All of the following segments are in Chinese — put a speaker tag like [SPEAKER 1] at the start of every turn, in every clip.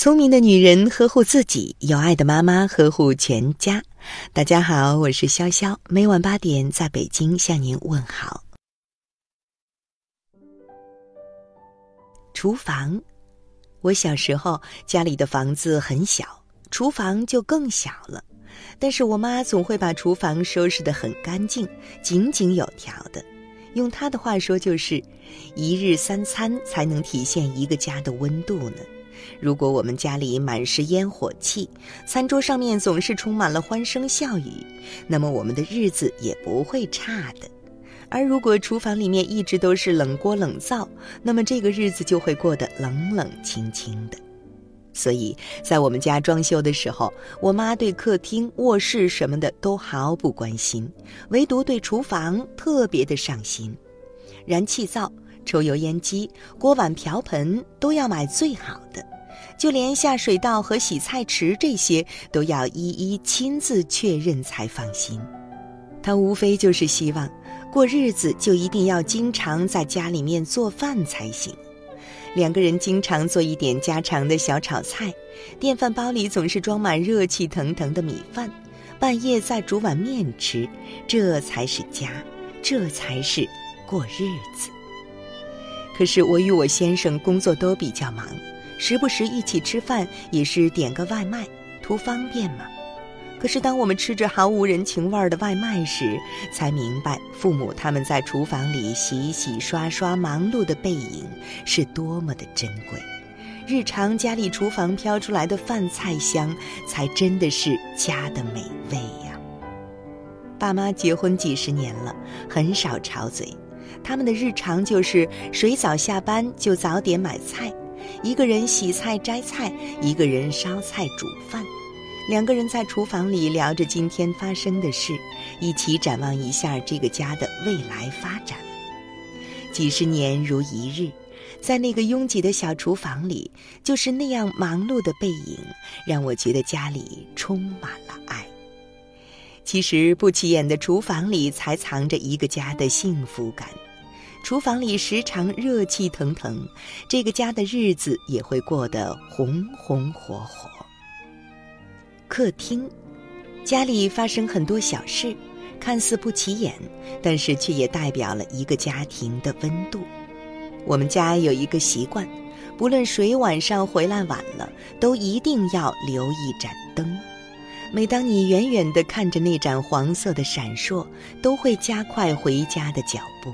[SPEAKER 1] 聪明的女人呵护自己，有爱的妈妈呵护全家。大家好，我是潇潇，每晚八点在北京向您问好。厨房，我小时候家里的房子很小，厨房就更小了，但是我妈总会把厨房收拾得很干净，井井有条的。用她的话说，就是一日三餐才能体现一个家的温度呢。如果我们家里满是烟火气，餐桌上面总是充满了欢声笑语，那么我们的日子也不会差的。而如果厨房里面一直都是冷锅冷灶，那么这个日子就会过得冷冷清清的。所以在我们家装修的时候，我妈对客厅、卧室什么的都毫不关心，唯独对厨房特别的上心，燃气灶。抽油烟机、锅碗瓢盆都要买最好的，就连下水道和洗菜池这些都要一一亲自确认才放心。他无非就是希望过日子就一定要经常在家里面做饭才行。两个人经常做一点家常的小炒菜，电饭煲里总是装满热气腾腾的米饭，半夜再煮碗面吃，这才是家，这才是过日子。可是我与我先生工作都比较忙，时不时一起吃饭也是点个外卖，图方便嘛。可是当我们吃着毫无人情味儿的外卖时，才明白父母他们在厨房里洗洗刷刷忙碌的背影是多么的珍贵。日常家里厨房飘出来的饭菜香，才真的是家的美味呀。爸妈结婚几十年了，很少吵嘴。他们的日常就是谁早下班就早点买菜，一个人洗菜摘菜，一个人烧菜煮饭，两个人在厨房里聊着今天发生的事，一起展望一下这个家的未来发展。几十年如一日，在那个拥挤的小厨房里，就是那样忙碌的背影，让我觉得家里充满了爱。其实不起眼的厨房里，才藏着一个家的幸福感。厨房里时常热气腾腾，这个家的日子也会过得红红火火。客厅，家里发生很多小事，看似不起眼，但是却也代表了一个家庭的温度。我们家有一个习惯，不论谁晚上回来晚了，都一定要留一盏灯。每当你远远地看着那盏黄色的闪烁，都会加快回家的脚步。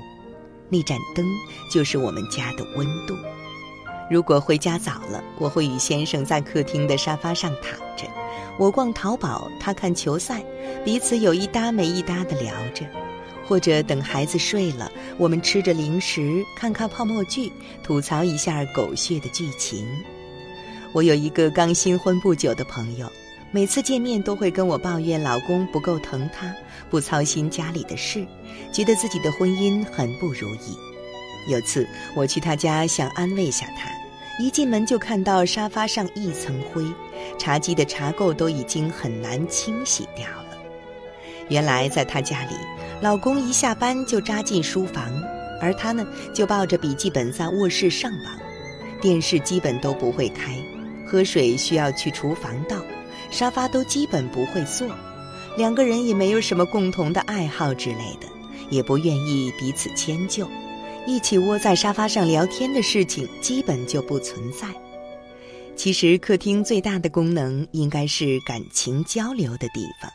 [SPEAKER 1] 那盏灯就是我们家的温度。如果回家早了，我会与先生在客厅的沙发上躺着，我逛淘宝，他看球赛，彼此有一搭没一搭的聊着；或者等孩子睡了，我们吃着零食，看看泡沫剧，吐槽一下狗血的剧情。我有一个刚新婚不久的朋友。每次见面都会跟我抱怨老公不够疼她，不操心家里的事，觉得自己的婚姻很不如意。有次我去他家想安慰下他，一进门就看到沙发上一层灰，茶几的茶垢都已经很难清洗掉了。原来在他家里，老公一下班就扎进书房，而她呢就抱着笔记本在卧室上网，电视基本都不会开，喝水需要去厨房倒。沙发都基本不会坐，两个人也没有什么共同的爱好之类的，也不愿意彼此迁就，一起窝在沙发上聊天的事情基本就不存在。其实客厅最大的功能应该是感情交流的地方，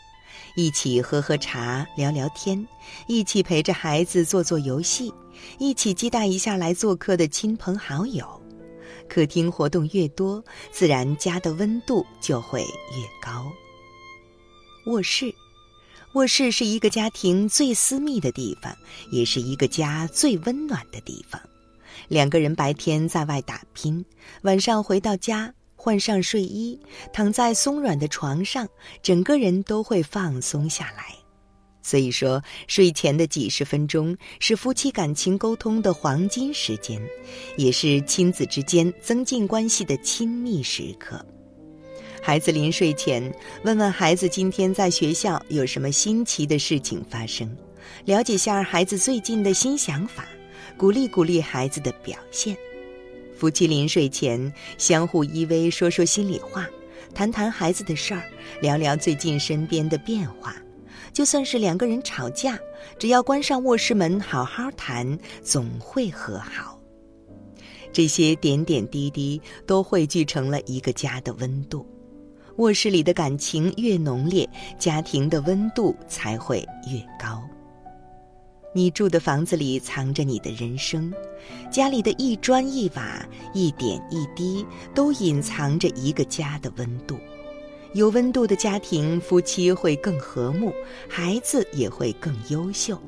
[SPEAKER 1] 一起喝喝茶、聊聊天，一起陪着孩子做做游戏，一起接待一下来做客的亲朋好友。客厅活动越多，自然家的温度就会越高。卧室，卧室是一个家庭最私密的地方，也是一个家最温暖的地方。两个人白天在外打拼，晚上回到家，换上睡衣，躺在松软的床上，整个人都会放松下来。所以说，睡前的几十分钟是夫妻感情沟通的黄金时间，也是亲子之间增进关系的亲密时刻。孩子临睡前，问问孩子今天在学校有什么新奇的事情发生，了解下孩子最近的新想法，鼓励鼓励孩子的表现。夫妻临睡前相互依偎，说说心里话，谈谈孩子的事儿，聊聊最近身边的变化。就算是两个人吵架，只要关上卧室门，好好谈，总会和好。这些点点滴滴都汇聚成了一个家的温度。卧室里的感情越浓烈，家庭的温度才会越高。你住的房子里藏着你的人生，家里的一砖一瓦、一点一滴，都隐藏着一个家的温度。有温度的家庭，夫妻会更和睦，孩子也会更优秀。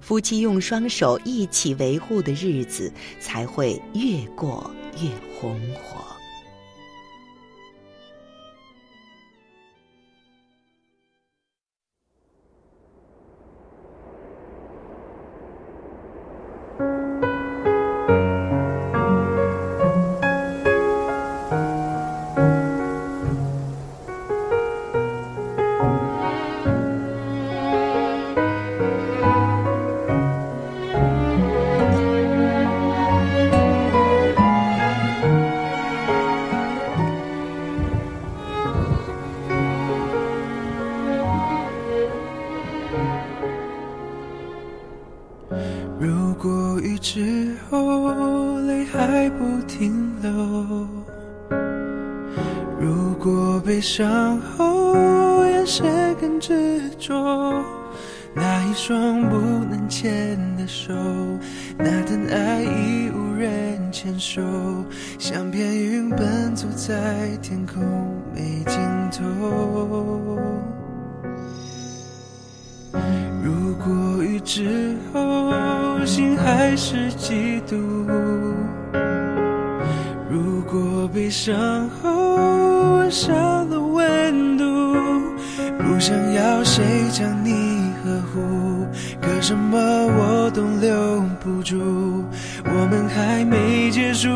[SPEAKER 1] 夫妻用双手一起维护的日子，才会越过越红火。后，泪还不停流。
[SPEAKER 2] 如果悲伤后，眼神更执着。那一双不能牵的手，那段爱已无人牵手，像片云奔走在天空没尽头。如果雨之后，心还是嫉妒；如果悲伤后，少了温度。不想要谁将你呵护，可什么我都留不住。我们还没结束，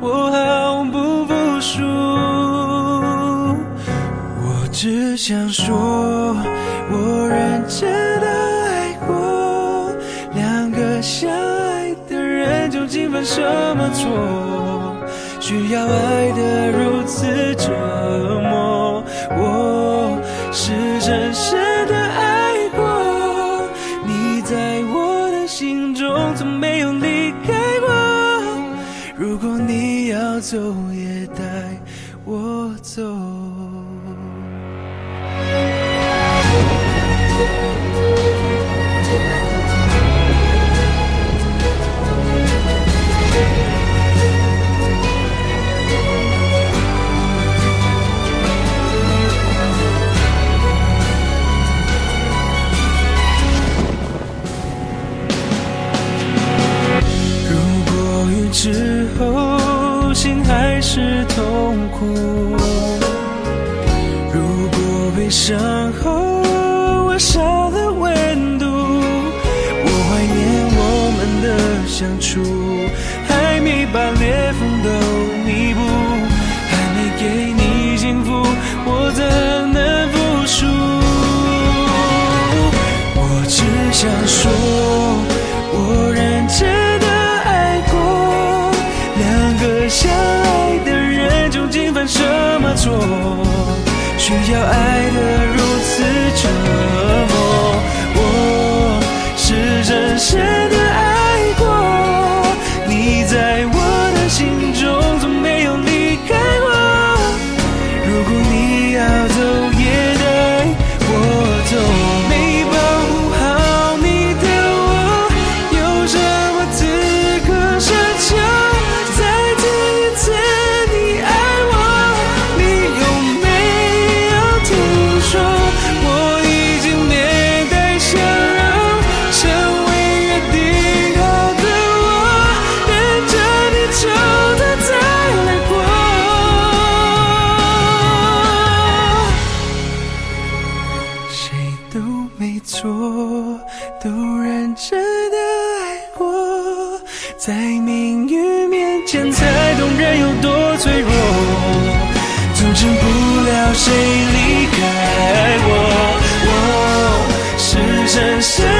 [SPEAKER 2] 我毫不服输。我只想说，我认真的犯什么错，需要爱得如此折磨？我。是深深的爱过，你在我的心中从没有离开过。如果你要走，也是痛苦。如果悲伤后我少了温度我怀念我们的相处。需要爱的如此折磨，我是真深。错，都认真的爱过，在命运面前才懂人有多脆弱，阻止不了谁离开我，我是真心。